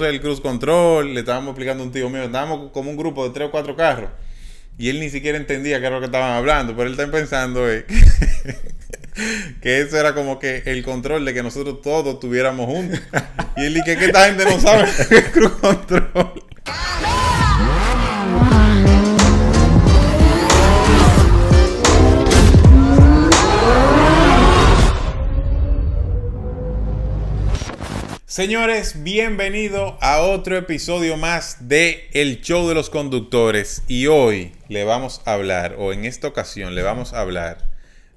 el cruise control, le estábamos explicando a un tío mío, estábamos como un grupo de tres o cuatro carros. Y él ni siquiera entendía qué era lo que estaban hablando, pero él está pensando eh, que eso era como que el control de que nosotros todos estuviéramos juntos. Y él dice que esta gente no sabe el cruise control. Señores, bienvenido a otro episodio más de El Show de los Conductores. Y hoy le vamos a hablar, o en esta ocasión le vamos a hablar,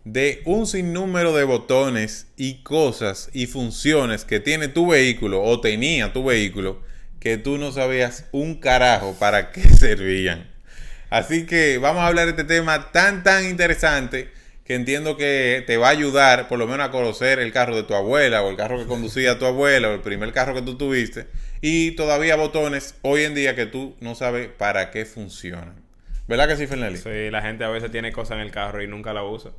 de un sinnúmero de botones y cosas y funciones que tiene tu vehículo o tenía tu vehículo que tú no sabías un carajo para qué servían. Así que vamos a hablar de este tema tan tan interesante que entiendo que te va a ayudar por lo menos a conocer el carro de tu abuela o el carro que conducía tu abuela o el primer carro que tú tuviste y todavía botones hoy en día que tú no sabes para qué funcionan. ¿Verdad que sí, Fernelli? Sí, la gente a veces tiene cosas en el carro y nunca la usa.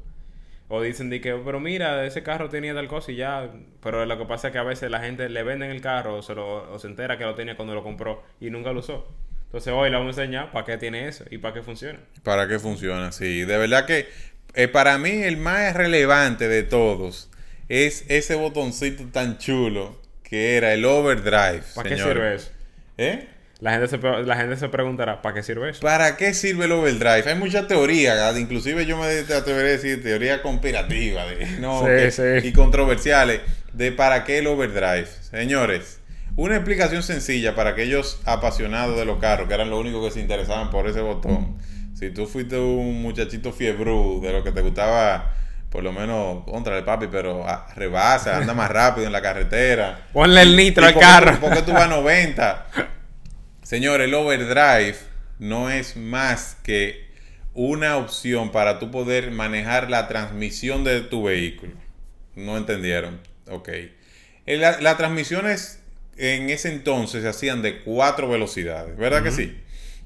O dicen de que, pero mira, ese carro tenía tal cosa y ya. Pero lo que pasa es que a veces la gente le vende el carro o se, lo, o se entera que lo tenía cuando lo compró y nunca lo usó. Entonces hoy le vamos a enseñar para qué tiene eso y para qué funciona. Para qué funciona, sí. De verdad que eh, para mí el más relevante de todos es ese botoncito tan chulo que era el overdrive. ¿Para qué sirve eso? ¿Eh? La gente, se, la gente se preguntará, ¿para qué sirve eso? ¿Para qué sirve el overdrive? Hay mucha teoría, inclusive yo me atreveré a decir teoría conspirativa de, no, y controversiales de para qué el overdrive. Señores, una explicación sencilla para aquellos apasionados de los carros, que eran los únicos que se interesaban por ese botón. Si tú fuiste un muchachito fiebru de lo que te gustaba, por lo menos contra el papi, pero rebasa, anda más rápido en la carretera. Ponle el nitro al carro. ¿Por qué tú vas a 90? Señor, el overdrive no es más que una opción para tú poder manejar la transmisión de tu vehículo. ¿No entendieron? Ok. Las la transmisiones en ese entonces se hacían de cuatro velocidades, ¿verdad que sí?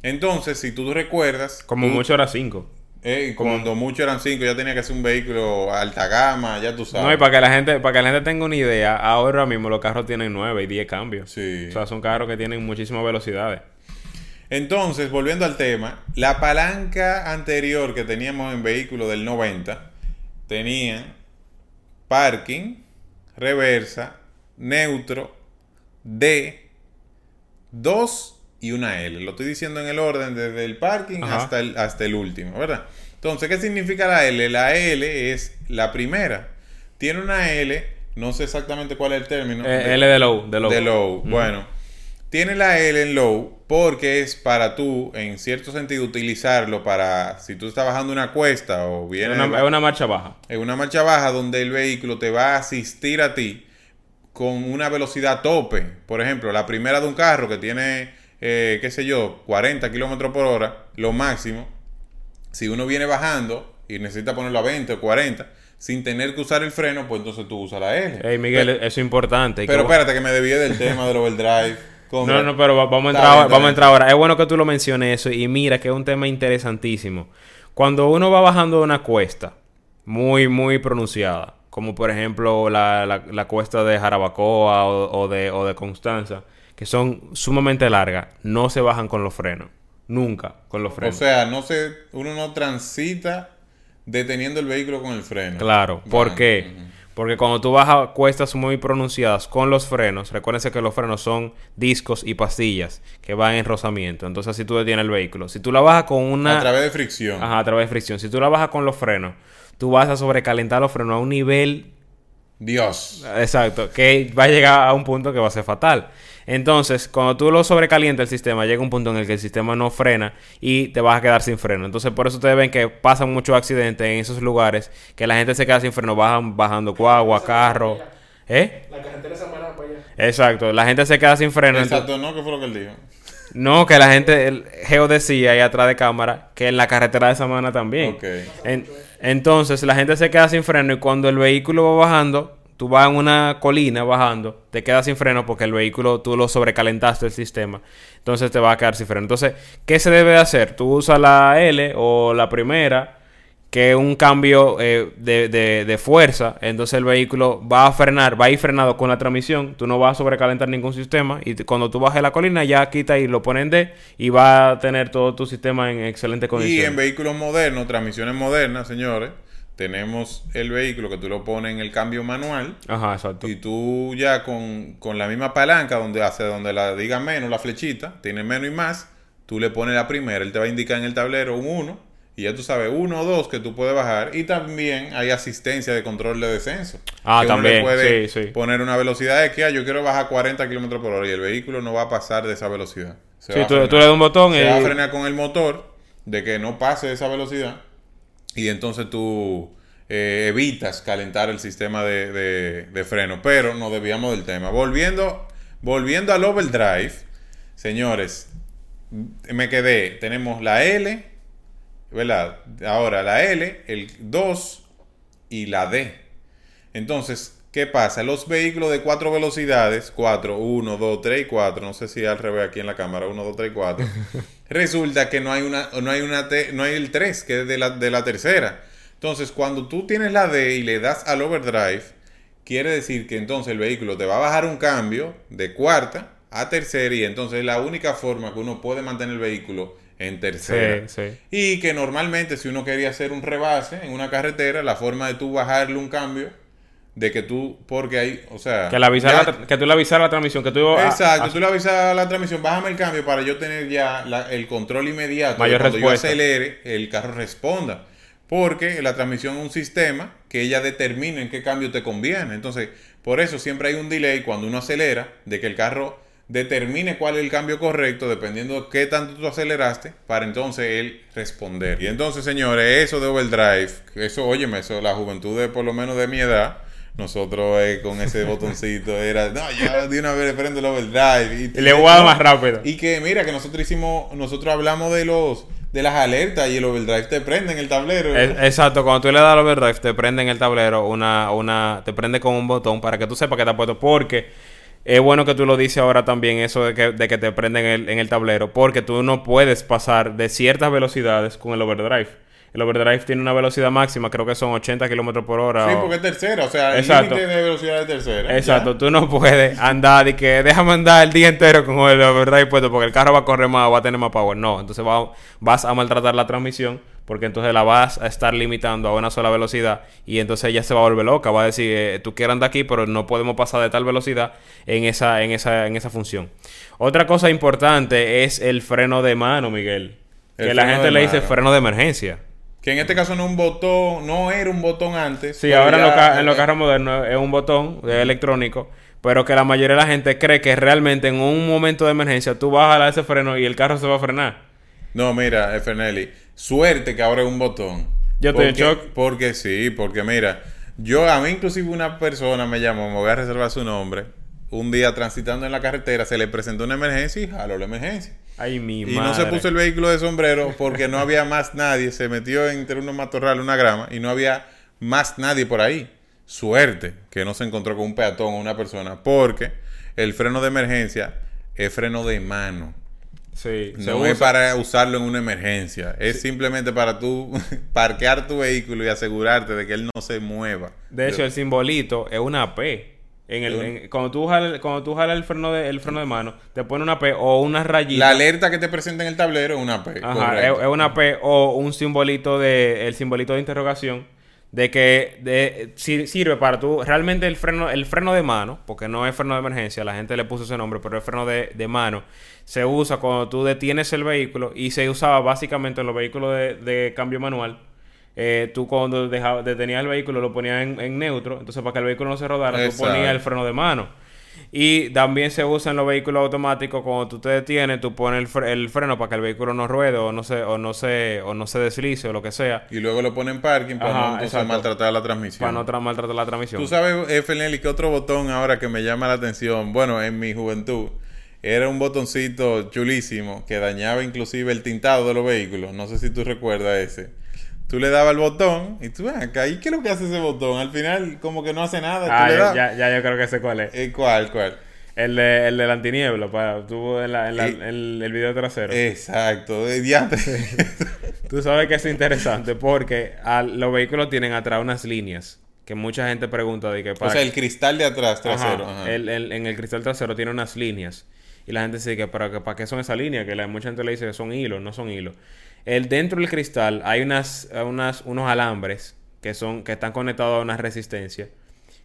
Entonces, si tú recuerdas... Como mucho era 5. Eh, cuando mucho eran 5, ya tenía que ser un vehículo alta gama, ya tú sabes. No, y para que la gente, para que la gente tenga una idea, ahora mismo los carros tienen 9 y 10 cambios. Sí. O sea, son carros que tienen muchísimas velocidades. Entonces, volviendo al tema, la palanca anterior que teníamos en vehículo del 90 tenía parking, reversa, neutro, D, 2 y una L. Lo estoy diciendo en el orden desde el parking hasta el, hasta el último, ¿verdad? Entonces, ¿qué significa la L? La L es la primera. Tiene una L, no sé exactamente cuál es el término. Eh, L de low. De low. De low. Bueno, tiene la L en low porque es para tú, en cierto sentido, utilizarlo para si tú estás bajando una cuesta o viene. Es una, es una marcha baja. Es una marcha baja donde el vehículo te va a asistir a ti con una velocidad tope. Por ejemplo, la primera de un carro que tiene eh, qué sé yo, 40 kilómetros por hora, lo máximo, si uno viene bajando y necesita ponerlo a 20 o 40, sin tener que usar el freno, pues entonces tú usas la L. Hey, Miguel, eso es importante. Pero espérate, que me desvié del tema del overdrive. no, no, pero vamos a, entrar ahora, vamos a entrar ahora. Es bueno que tú lo menciones eso y mira que es un tema interesantísimo. Cuando uno va bajando una cuesta muy, muy pronunciada, como por ejemplo la, la, cuesta de Jarabacoa o, de, o de Constanza, que son sumamente largas, no se bajan con los frenos. Nunca con los frenos. O sea, no se, uno no transita deteniendo el vehículo con el freno. Claro. ¿Por qué? Porque cuando tú bajas cuestas muy pronunciadas con los frenos, recuérdense que los frenos son discos y pastillas que van en rozamiento. Entonces así tú detienes el vehículo. Si tú la bajas con una... A través de fricción. Ajá, a través de fricción. Si tú la bajas con los frenos, tú vas a sobrecalentar los frenos a un nivel... Dios. Exacto. Que va a llegar a un punto que va a ser fatal. Entonces, cuando tú lo sobrecalientas el sistema, llega un punto en el que el sistema no frena y te vas a quedar sin freno. Entonces, por eso ustedes ven que pasan muchos accidentes en esos lugares, que la gente se queda sin freno, bajan bajando cuagua, carro. ¿Eh? La carretera se para allá. Exacto, la gente se queda sin freno. Exacto, ¿no? ¿Qué fue lo que él dijo? No, que la gente, el Geo decía ahí atrás de cámara que en la carretera de Samana también. Okay. Entonces la gente se queda sin freno y cuando el vehículo va bajando, tú vas en una colina bajando, te quedas sin freno porque el vehículo tú lo sobrecalentaste el sistema, entonces te va a quedar sin freno. Entonces, ¿qué se debe hacer? Tú usas la L o la primera que un cambio eh, de, de, fuerza, entonces el vehículo va a frenar, va a ir frenado con la transmisión, tú no vas a sobrecalentar ningún sistema y cuando tú bajes la colina ya quita y lo ponen D y va a tener todo tu sistema en excelente condición. Y en vehículos modernos, transmisiones modernas, señores, tenemos el vehículo que tú lo pones en el cambio manual. Ajá, exacto. Y tú ya con, con la misma palanca, donde hace donde la diga menos, la flechita, tiene menos y más, tú le pones la primera, él te va a indicar en el tablero un 1 y ya tú sabes, uno o dos que tú puedes bajar. Y también hay asistencia de control de descenso. Ah, también. puede poner una velocidad de que ah, yo quiero bajar 40 kilómetros por hora y el vehículo no va a pasar de esa velocidad. sí, tú, le das un botón Se va a frenar con el motor de que no pase de esa velocidad. Y entonces tú eh, evitas calentar el sistema de, de, freno. Pero no debíamos del tema. Volviendo, volviendo al overdrive, señores, me quedé. Tenemos la L ¿verdad? Ahora la L, el 2 y la D. Entonces, ¿qué pasa? Los vehículos de cuatro velocidades, 4, 1, 2, 3 y 4, no sé si al revés aquí en la cámara, 1, 2, 3 y 4, resulta que no hay, una, no hay, una no hay el 3, que es de la, de la tercera. Entonces, cuando tú tienes la D y le das al overdrive, quiere decir que entonces el vehículo te va a bajar un cambio de cuarta a tercera y entonces la única forma que uno puede mantener el vehículo en tercera. Y que normalmente si uno quería hacer un rebase en una carretera, la forma de tú bajarle un cambio, de que tú, porque hay, o sea... Que, la que tú le avisas la transmisión, que tú... Exacto, tú le avisas a la transmisión, bájame el cambio para yo tener ya el control inmediato. Mayor cuando yo acelere, el carro responda. Porque la transmisión es un sistema que ella determina en qué cambio te conviene. Entonces, por eso siempre hay un delay cuando uno acelera, de que el carro determine cuál es el cambio correcto dependiendo de qué tanto tú aceleraste para entonces él responder. Y entonces, señores, eso de overdrive, eso, óyeme, eso, la juventud de por lo menos de mi edad, nosotros eh, con ese botoncito era, no, yo de una vez prendo el overdrive. Y, le voy más rápido. Y que mira, que nosotros hicimos, nosotros hablamos de los de las alertas y el overdrive te prende en el tablero. exacto, cuando tú le das al overdrive te prende en el tablero una, una, te prende con un botón para que tú sepas que te ha puesto porque es bueno que tú lo dices ahora también, eso de que, de que te prenden en el, en el tablero, porque tú no puedes pasar de ciertas velocidades con el overdrive. El overdrive tiene una velocidad máxima, creo que son 80 kilómetros por hora. Sí, porque es tercera, o sea, el límite de velocidad es tercera. Exacto, tú no puedes andar y que déjame andar el día entero con el overdrive puesto porque el carro va a correr más, va a tener más power. No, entonces vas a maltratar la transmisión porque entonces la vas a estar limitando a una sola velocidad y entonces ella se va a volver loca, va a decir, eh, tú quieres andar aquí, pero no podemos pasar de tal velocidad en esa, en esa, en esa función. Otra cosa importante es el freno de mano, Miguel. que la gente le dice freno de emergencia. Que en este caso no es un botón, no era un botón antes. Sí, ahora en, los carros modernos es un botón electrónico, pero que la mayoría de la gente cree que realmente en un momento de emergencia tú vas a ese freno y el carro se va a frenar. No, mira, Fernelli, suerte que ahora es un botón. Yo te porque, Porque sí, porque mira, yo a mí inclusive una persona me llamó, me voy a reservar su nombre, un día transitando en la carretera se le presentó una emergencia y jaló la emergencia. Ay, mi y no se puso el vehículo de sombrero porque no había más nadie. Se metió entre unos matorrales, una grama, y no había más nadie por ahí. Suerte que no se encontró con un peatón o una persona, porque el freno de emergencia es freno de mano. Sí, no es para usarlo en una emergencia. Es simplemente para tú parquear tu vehículo y asegurarte de que él no se mueva. De hecho, el simbolito es una P. En el, cuando tú jalas, cuando tú jalas el freno de el freno de mano, te pone una P o una rayita. La alerta que te presenta en el tablero es una P. Ajá, es, una P o un simbolito de el simbolito de interrogación de que de, sirve para tú realmente el freno el freno de mano, porque no es freno de emergencia, la gente le puso ese nombre, pero el freno de, de mano se usa cuando tú detienes el vehículo y se usaba básicamente en los vehículos de, de cambio manual eh, tú cuando detenías el vehículo lo ponías en, neutro, entonces para que el vehículo no se rodara, tú ponías el freno de mano. Y también se usa en los vehículos automáticos, cuando tú te detienes, tú pones el, freno para que el vehículo no ruede o no se, o no se, o no se deslice o lo que sea. Y luego lo pones en parking para no maltratar la transmisión. Para no maltratar la transmisión. Tú sabes, FNL, que otro botón ahora que me llama la atención, bueno, en mi juventud, era un botoncito chulísimo que dañaba inclusive el tintado de los vehículos. No sé si tú recuerdas ese tú le dabas el botón y tú, ven acá, ¿y qué es lo que hace ese botón? Al final, como que no hace nada. Ah, ya, ya, yo creo que sé cuál es. ¿Y ¿Cuál, cuál? El de, el de la antiniebla, para, tuvo en, la, en, el video trasero. Exacto, Tú sabes que es interesante porque los vehículos tienen atrás unas líneas que mucha gente pregunta de que para... O sea, el cristal de atrás trasero. en el cristal trasero tiene unas líneas. Y la gente dice que para, para qué son esas líneas, que la, mucha gente le dice que son hilos, no son hilos. El, dentro del cristal hay unas, unas, unos alambres que, son, que están conectados a una resistencia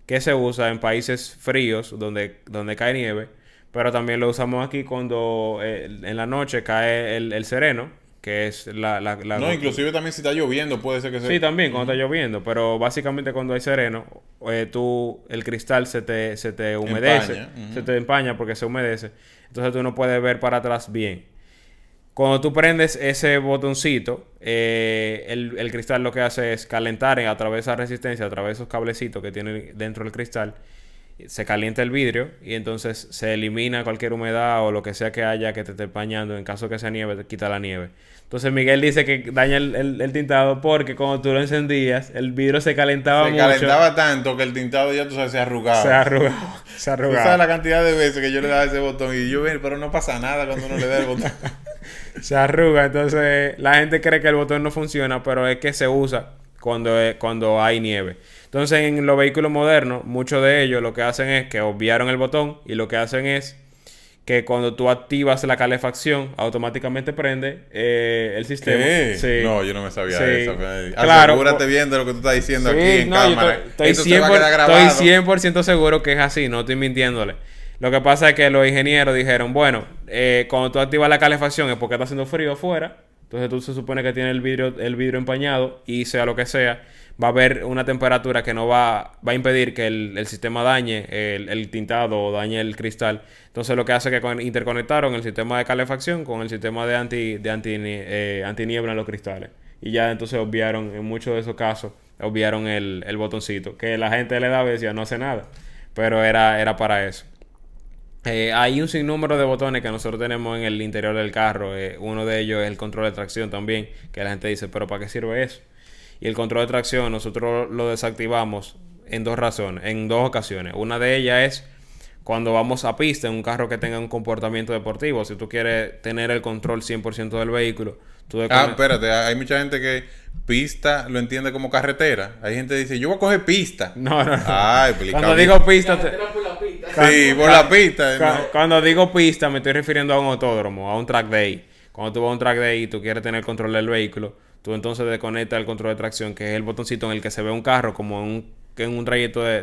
que se usa en países fríos donde, donde cae nieve, pero también lo usamos aquí cuando eh, en la noche cae el, el sereno, que es la, la, No, inclusive también si está lloviendo puede ser que sea... Sí, también cuando está lloviendo, pero básicamente cuando hay sereno, eh, tú, el cristal se te, se te humedece, se te empaña porque se humedece, entonces tú no puedes ver para atrás bien. Cuando tú prendes ese botoncito, eh, el, el, cristal lo que hace es calentar a través de esa resistencia, a través de esos cablecitos que tiene dentro del cristal, se calienta el vidrio y entonces se elimina cualquier humedad o lo que sea que haya que te esté empañando. En caso que sea nieve, te quita la nieve. Entonces Miguel dice que daña el, tintado porque cuando tú lo encendías, el vidrio se calentaba mucho. Se calentaba tanto que el tintado ya tú sabes, se arrugaba. Se arrugaba. Se arrugaba. sabes la cantidad de veces que yo le daba ese botón y yo, pero no pasa nada cuando uno le da el botón. se arruga. Entonces la gente cree que el botón no funciona, pero es que se usa cuando, cuando hay nieve. Entonces, en los vehículos modernos, muchos de ellos lo que hacen es que obviaron el botón y lo que hacen es que cuando tú activas la calefacción, automáticamente prende eh, el sistema. Sí. No, yo no me sabía eso. Claro. Asegúrate viendo lo que tú estás diciendo aquí en cámara. Estoy, estoy, 100%, seguro que es así, no estoy mintiéndole. Lo que pasa es que los ingenieros dijeron, bueno, eh, cuando tú activas la calefacción es porque está haciendo frío afuera. Entonces tú se supone que tiene el vidrio, el vidrio empañado y sea lo que sea va a haber una temperatura que no va, va a impedir que el, sistema dañe el, tintado o dañe el cristal. Entonces lo que hace es que interconectaron el sistema de calefacción con el sistema de anti, de anti, eh, antiniebla en los cristales. Y ya entonces obviaron, en muchos de esos casos, obviaron el, el botoncito. Que la gente le daba y decía no hace nada. Pero era, era para eso. Eh, hay un sinnúmero de botones que nosotros tenemos en el interior del carro. Eh, uno de ellos es el control de tracción también. Que la gente dice, pero ¿para qué sirve eso? Y el control de tracción nosotros lo desactivamos en dos razones, en dos ocasiones. Una de ellas es cuando vamos a pista en un carro que tenga un comportamiento deportivo. Si tú quieres tener el control 100% del vehículo, tú Ah, espérate, hay mucha gente que pista lo entiende como carretera. Hay gente que dice, yo voy a coger pista. No, no. Ay, Cuando digo pista... Sí, por la pista. Cuando, digo pista me estoy refiriendo a un autódromo, a un track day. Cuando tú vas a un track day y tú quieres tener control del vehículo, Tú entonces desconectas el control de tracción, que es el botoncito en el que se ve un carro como en un, en un trayecto de,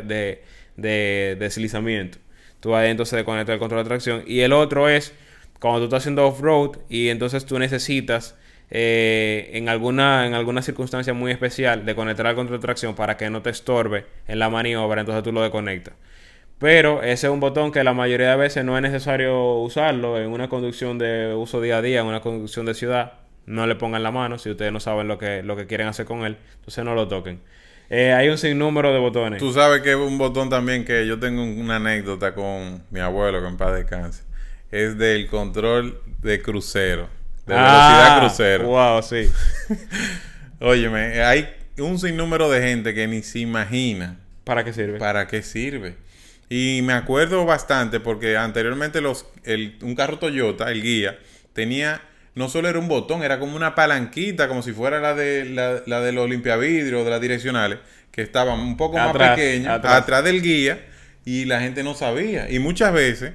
de, deslizamiento. Tú ahí entonces desconectas el control de tracción. Y el otro es cuando tú estás haciendo off-road y entonces tú necesitas eh, en, alguna, en alguna circunstancia muy especial de conectar el control de tracción para que no te estorbe en la maniobra, entonces tú lo desconectas. Pero ese es un botón que la mayoría de veces no es necesario usarlo en una conducción de uso día a día, en una conducción de ciudad no le pongan la mano si ustedes no saben lo que, lo que quieren hacer con él. Entonces no lo toquen. Eh, hay un sinnúmero de botones. Tú sabes que un botón también que yo tengo una anécdota con mi abuelo que en paz descanse. Es del control de crucero. De velocidad ah, crucero. Wow, sí. Óyeme, hay un sinnúmero de gente que ni se imagina. ¿Para qué sirve? ¿Para qué sirve? Y me acuerdo bastante porque anteriormente los, el, un carro Toyota, el guía, tenía no solo era un botón, era como una palanquita, como si fuera la de la, la de los limpiavidrios, de las direccionales, que estaban un poco más pequeñas, atrás. del guía, y la gente no sabía. Y muchas veces,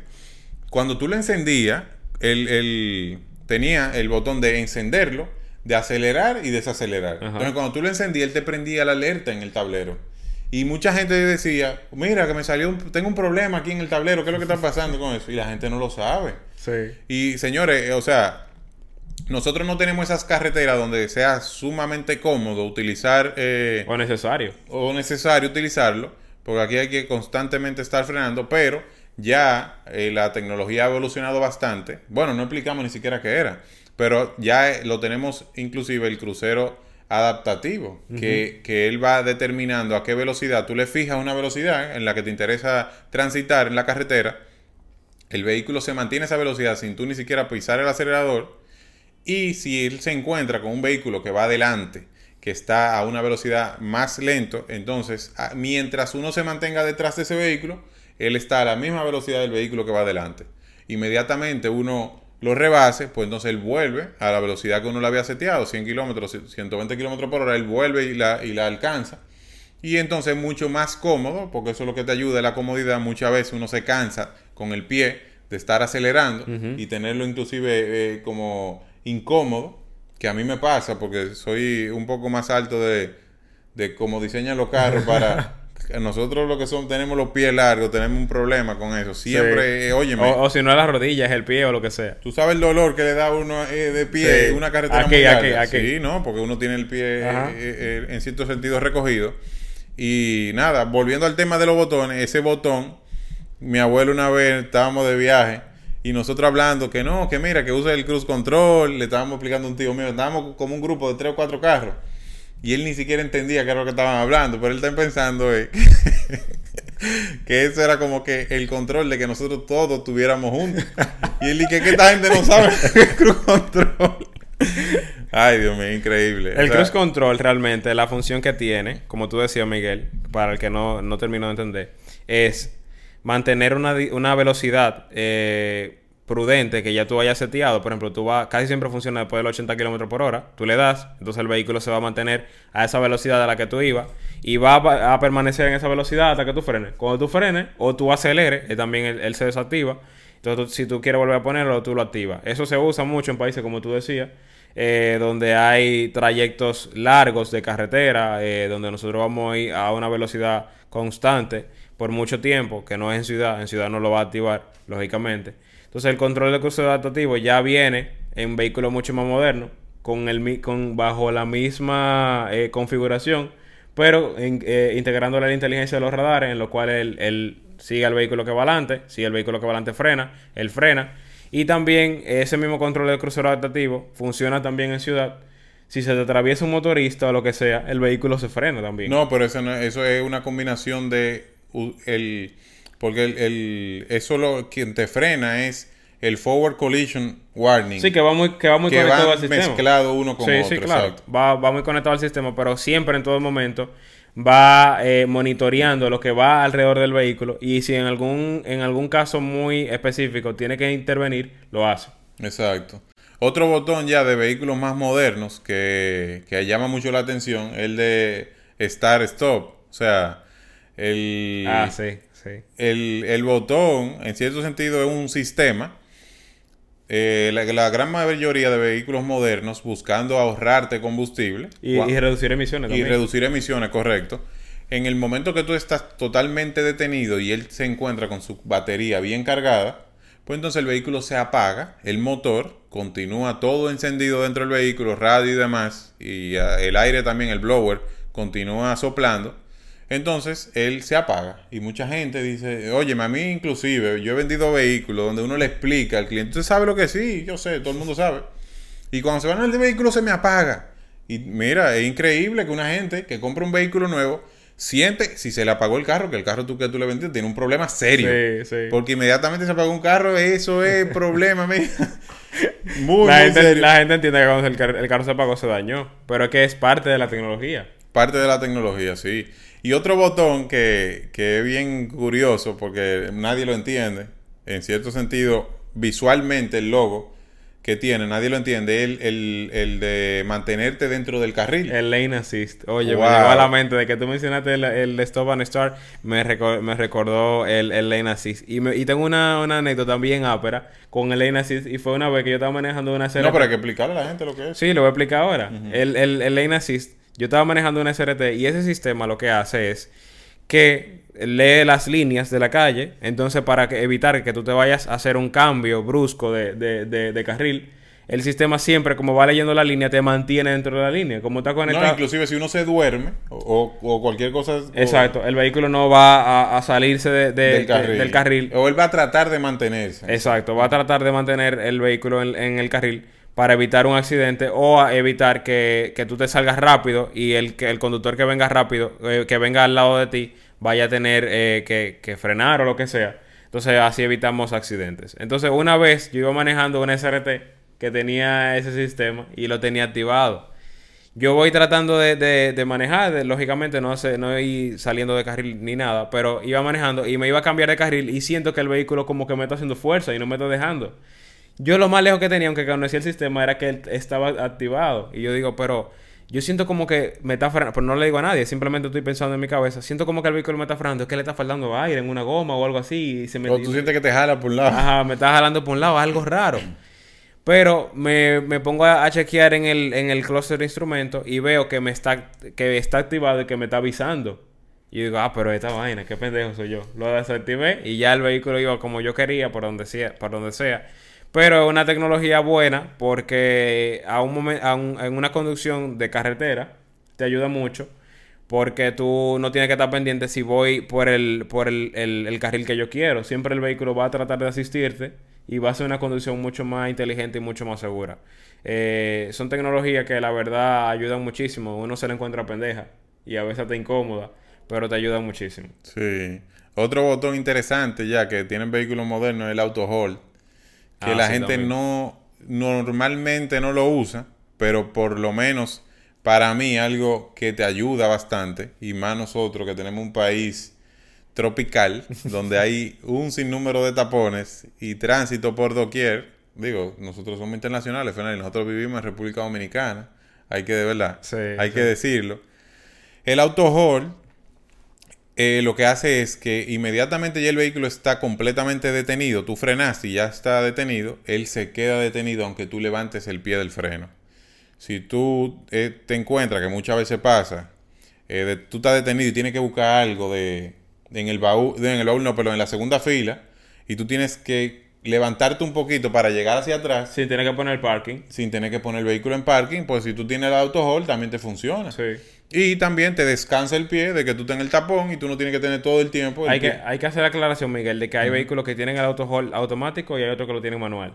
cuando tú lo encendías, él, tenía el botón de encenderlo, de acelerar y desacelerar. Entonces, cuando tú lo encendías, él te prendía la alerta en el tablero. Y mucha gente decía, mira, que me salió, tengo un problema aquí en el tablero, ¿qué es lo que está pasando con eso? Y la gente no lo sabe. Sí. Y señores, o sea, nosotros no tenemos esas carreteras donde sea sumamente cómodo utilizar... Eh, o necesario. O necesario utilizarlo, porque aquí hay que constantemente estar frenando, pero ya eh, la tecnología ha evolucionado bastante. Bueno, no explicamos ni siquiera qué era, pero ya eh, lo tenemos inclusive el crucero adaptativo, que, que, él va determinando a qué velocidad. Tú le fijas una velocidad en la que te interesa transitar en la carretera, el vehículo se mantiene esa velocidad sin tú ni siquiera pisar el acelerador y si él se encuentra con un vehículo que va adelante, que está a una velocidad más lento, entonces mientras uno se mantenga detrás de ese vehículo, él está a la misma velocidad del vehículo que va adelante. Inmediatamente uno lo rebase, pues entonces él vuelve a la velocidad que uno le había seteado, 100 kilómetros, 120 kilómetros por hora, él vuelve y la, y la alcanza. Y entonces es mucho más cómodo, porque eso es lo que te ayuda, la comodidad. Muchas veces uno se cansa con el pie de estar acelerando y tenerlo inclusive eh, como incómodo, que a mí me pasa porque soy un poco más alto de, de cómo diseñan los carros para... Nosotros lo que son, tenemos los pies largos, tenemos un problema con eso. Siempre, oye O, si no es la rodilla, es el pie o lo que sea. Tú sabes el dolor que le da uno eh, de pie una carretera aquí, aquí, aquí. Sí, ¿no? Porque uno tiene el pie eh, en cierto sentido recogido. Y nada, volviendo al tema de los botones, ese botón, mi abuelo una vez estábamos de viaje y nosotros hablando que no, que mira, que usa el cruise control, le estábamos explicando a un tío mío, estábamos como un grupo de tres o cuatro carros y él ni siquiera entendía qué era lo que estaban hablando, pero él está pensando eh, que eso era como que el control de que nosotros todos estuviéramos juntos. Y él dice que esta gente no sabe el cruise control. Ay, Dios mío, increíble. El cruise control realmente, la función que tiene, como tú decías, Miguel, para el que no, no terminó de entender, es mantener una, una velocidad eh, prudente que ya tú hayas seteado. Por ejemplo, tú vas, casi siempre funciona después de los 80 kilómetros por hora. Tú le das, entonces el vehículo se va a mantener a esa velocidad a la que tú ibas y va a, permanecer en esa velocidad hasta que tú frenes. Cuando tú frenes o tú aceleres, eh, también él, se desactiva. Entonces, si tú quieres volver a ponerlo, tú lo activas. Eso se usa mucho en países como tú decías eh, donde hay trayectos largos de carretera, eh, donde nosotros vamos a ir a una velocidad constante por mucho tiempo, que no es en ciudad, en ciudad no lo va a activar, lógicamente. Entonces el control de crucero adaptativo ya viene en vehículos mucho más modernos, con el, con, bajo la misma eh, configuración, pero integrando la inteligencia de los radares, en lo cual él, sigue al vehículo que va adelante, sigue el vehículo que va adelante frena, él frena, y también ese mismo control del crucero adaptativo funciona también en ciudad. Si se te atraviesa un motorista o lo que sea, el vehículo se frena también. No, pero eso, eso es una combinación de el porque el, eso lo quien te frena es el forward collision warning. Sí, que va muy, que va muy conectado al sistema. mezclado uno con otro. Sí, claro. Va, va muy conectado al sistema, pero siempre en todo momento va eh, monitoreando lo que va alrededor del vehículo y si en algún, en algún caso muy específico tiene que intervenir, lo hace. Exacto. Otro botón ya de vehículos más modernos que, que llama mucho la atención, el de Start Stop. O sea, el, ah, sí, sí. el, el botón, en cierto sentido, es un sistema eh, la, gran mayoría de vehículos modernos buscando ahorrarte combustible. Y, reducir emisiones. Y reducir emisiones, correcto. En el momento que tú estás totalmente detenido y él se encuentra con su batería bien cargada, pues entonces el vehículo se apaga, el motor continúa todo encendido dentro del vehículo, radio y demás, y ah, el aire también, el blower, continúa soplando entonces él se apaga y mucha gente dice, oye, a mí inclusive, yo he vendido vehículos donde uno le explica al cliente, ¿usted sabe lo que sí? Yo sé, todo el mundo sabe. Y cuando se van al vehículo se me apaga. Y mira, es increíble que una gente que compra un vehículo nuevo siente, si se le apagó el carro, que el carro tú, que tú le vendiste tiene un problema serio. Sí, sí. Porque inmediatamente se apagó un carro, eso es problema, mira. Muy, la, gente, la gente entiende que cuando el, el carro se apagó se dañó, pero es que es parte de la tecnología. Parte de la tecnología, sí. Y otro botón que, que es bien curioso porque nadie lo entiende, en cierto sentido, visualmente el logo que tiene, nadie lo entiende, el, el, el, de mantenerte dentro del carril. El lane assist. Oye, me llegó a la mente de que tú mencionaste el, el stop and start, me, me recordó el, el, lane assist. Y, me, y tengo una, una anécdota bien ápera con el lane assist y fue una vez que yo estaba manejando una serie... No, pero hay que explicarle a la gente lo que es. Sí, lo voy a explicar ahora. el, el, el lane assist yo estaba manejando un SRT y ese sistema lo que hace es que lee las líneas de la calle, entonces para evitar que tú te vayas a hacer un cambio brusco de, de, de, carril, el sistema siempre, como va leyendo la línea, te mantiene dentro de la línea. Como está conectado. No, inclusive si uno se duerme o, o cualquier cosa. Exacto, el vehículo no va a, salirse del carril. del, carril. O él va a tratar de mantenerse. Exacto, va a tratar de mantener el vehículo en el carril para evitar un accidente o evitar que, tú te salgas rápido y el, que el conductor que venga rápido, eh, que venga al lado de ti, vaya a tener eh, que, frenar o lo que sea. Entonces así evitamos accidentes. Entonces una vez yo iba manejando un SRT que tenía ese sistema y lo tenía activado. Yo voy tratando de, manejar, lógicamente no, sé, no voy saliendo de carril ni nada, pero iba manejando y me iba a cambiar de carril y siento que el vehículo como que me está haciendo fuerza y no me está dejando. Yo lo más lejos que tenía, aunque conocía el sistema, era que él estaba activado. Y yo digo, pero yo siento como que me está frenando, pero no le digo a nadie, simplemente estoy pensando en mi cabeza. Siento como que el vehículo me está frenando, es que le está faltando aire en una goma o algo así. Y se me, o tú sientes que te jala por un lado. Ajá, me está jalando por un lado, algo raro. Pero me, me pongo a, chequear en el, en el clúster de instrumentos y veo que me está, que está activado y que me está avisando. Y digo, ah, pero esta vaina, qué pendejo soy yo. Lo desactivé y ya el vehículo iba como yo quería, por donde sea. Por donde sea. Pero es una tecnología buena porque a un momento, en una conducción de carretera te ayuda mucho. Porque tú no tienes que estar pendiente si voy por el, por el, el carril que yo quiero. Siempre el vehículo va a tratar de asistirte y va a ser una conducción mucho más inteligente y mucho más segura. Eh, son tecnologías que la verdad ayudan muchísimo. Uno se la encuentra pendeja y a veces te incómoda, pero te ayudan muchísimo. Sí. Otro botón interesante ya que tienen vehículos modernos es el auto hold, que ah, la gente no normalmente no lo usa, pero por lo menos para mí algo que te ayuda bastante y más nosotros que tenemos un país tropical, donde hay un sinnúmero de tapones y tránsito por doquier. Digo, nosotros somos internacionales, y nosotros vivimos en República Dominicana. Hay que, de verdad, hay que decirlo. El auto eh, lo que hace es que inmediatamente ya el vehículo está completamente detenido, tú frenaste y ya está detenido, él se queda detenido aunque tú levantes el pie del freno. Si tú eh, te encuentras, que muchas veces pasa, eh, tú estás detenido y tienes que buscar algo de, en el baúl, en el baúl no, pero en la segunda fila, y tú tienes que levantarte un poquito para llegar hacia atrás. Sin tener que poner el parking. Sin tener que poner el vehículo en parking, pues si tú tienes el auto hold también te funciona. Sí. Y también te descansa el pie de que tú tengas el tapón y tú no tienes que tener todo el tiempo. hay, que, hay que hacer la aclaración, Miguel, de que hay vehículos que tienen el auto automático y hay otros que lo tienen manual.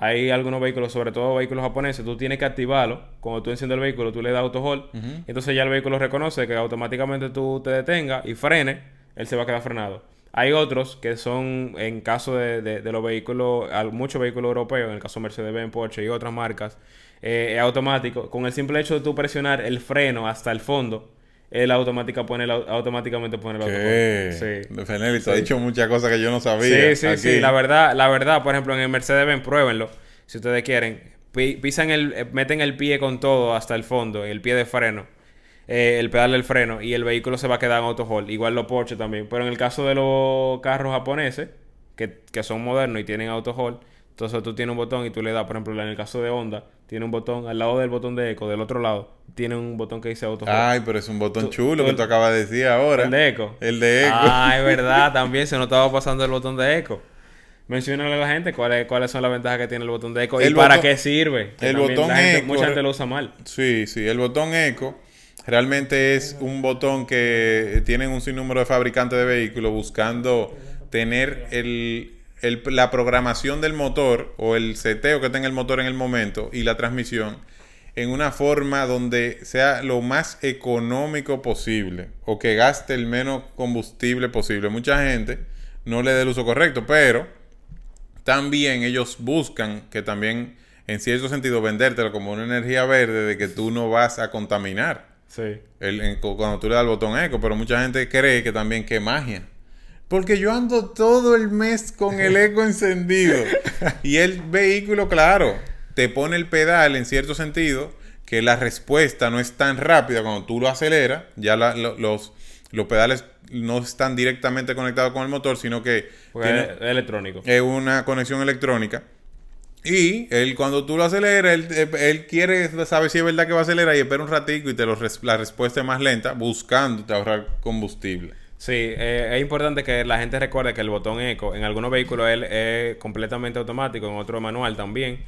Hay algunos vehículos, sobre todo vehículos japoneses, tú tienes que activarlo. Cuando tú enciendes el vehículo, tú le das auto hold. Entonces ya el vehículo reconoce que automáticamente tú te detengas y frene él se va a quedar frenado. Hay otros que son, en caso de, de, los vehículos, muchos vehículos europeos, en el caso Mercedes-Benz, Porsche y otras marcas, eh, es automático. Con el simple hecho de tú presionar el freno hasta el fondo, él automática pone automáticamente pone el auto. Sí. Fenelito, ha dicho muchas cosas que yo no sabía. Sí, sí, sí. La verdad, la verdad, por ejemplo, en el Mercedes-Benz, pruébenlo, si ustedes quieren. Pisan el, eh, meten el pie con todo hasta el fondo, el pie de freno eh, el pedal del freno y el vehículo se va a quedar en auto hold. Igual los Porsche también. Pero en el caso de los carros japoneses, que, son modernos y tienen auto hold, entonces tú tienes un botón y tú le das, por ejemplo, en el caso de Honda, tiene un botón al lado del botón de eco, del otro lado, tiene un botón que dice auto. Ay, pero es un botón chulo que tú acabas de decir ahora. El de eco. El de eco. Ah, es verdad, también se nos estaba pasando el botón de eco. Menciónale a la gente cuáles, cuáles son las ventajas que tiene el botón de eco y para qué sirve. el botón eco. Mucha gente lo usa mal. Sí, sí, el botón eco Realmente es un botón que tienen un sinnúmero de fabricantes de vehículos buscando tener el, la programación del motor o el seteo que tenga el motor en el momento y la transmisión en una forma donde sea lo más económico posible o que gaste el menos combustible posible. Mucha gente no le da el uso correcto, pero también ellos buscan que también en cierto sentido vendértelo como una energía verde de que tú no vas a contaminar. Sí. El, cuando tú le das el botón eco, pero mucha gente cree que también que magia. Porque yo ando todo el mes con el eco encendido. Y el vehículo, claro, te pone el pedal en cierto sentido, que la respuesta no es tan rápida cuando tú lo aceleras. Ya los, los pedales no están directamente conectados con el motor, sino que... es electrónico. Es una conexión electrónica. Y él, cuando tú lo aceleras, él, él, quiere saber si es verdad que va a acelerar y espera un ratico y te lo la respuesta es más lenta, buscándote ahorrar combustible. Sí, eh, es importante que la gente recuerde que el botón eco en algunos vehículos él es completamente automático, en otros manual también.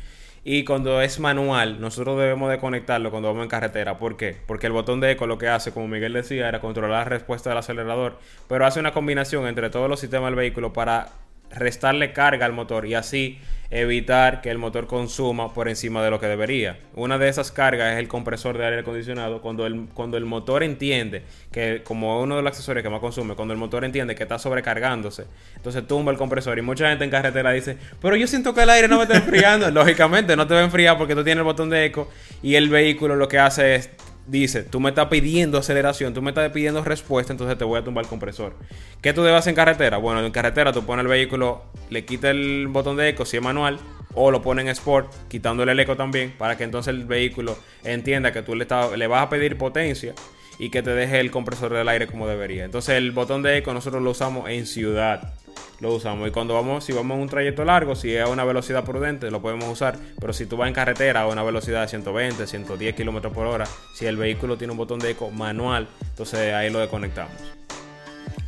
Y cuando es manual, nosotros debemos de conectarlo cuando vamos en carretera. ¿Por qué? Porque el botón de eco lo que hace, como Miguel decía, era controlar la respuesta del acelerador, pero hace una combinación entre todos los sistemas del vehículo para restarle carga al motor y así evitar que el motor consuma por encima de lo que debería. Una de esas cargas es el compresor de aire acondicionado. Cuando el, cuando el motor entiende que, como uno de los accesorios que más consume, cuando el motor entiende que está sobrecargándose, entonces tumba el compresor. Y mucha gente en carretera dice, pero yo siento que el aire no me está enfriando. Lógicamente, no te va a enfriar porque tú tienes el botón de eco y el vehículo lo que hace es dice, tú me estás pidiendo aceleración, tú me estás pidiendo respuesta, entonces te voy a tumbar el compresor. ¿Qué tú debes en carretera? Bueno, en carretera tú pones el vehículo, le quitas el botón de eco si es manual, o lo pones en sport, quitándole el eco también, para que entonces el vehículo entienda que tú le, le vas a pedir potencia y que te deje el compresor del aire como debería. Entonces el botón de eco nosotros lo usamos en ciudad. Lo usamos. Y cuando vamos, si vamos a un trayecto largo, si es a una velocidad prudente, lo podemos usar. Pero si tú vas en carretera a una velocidad de 120, 110 kilómetros por hora, si el vehículo tiene un botón de eco manual, entonces ahí lo desconectamos.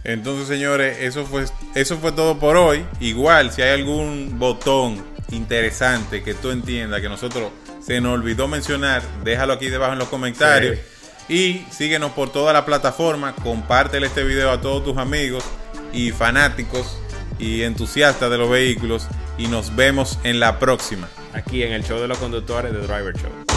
Entonces, señores, eso fue, eso fue todo por hoy. Igual, si hay algún botón interesante que tú entiendas que nosotros se nos olvidó mencionar, déjalo aquí debajo en los comentarios. Y síguenos por toda la plataforma. Compártele este video a todos tus amigos y fanáticos y entusiastas de los vehículos. Y nos vemos en la próxima. Aquí en el show de los conductores de Driver Show.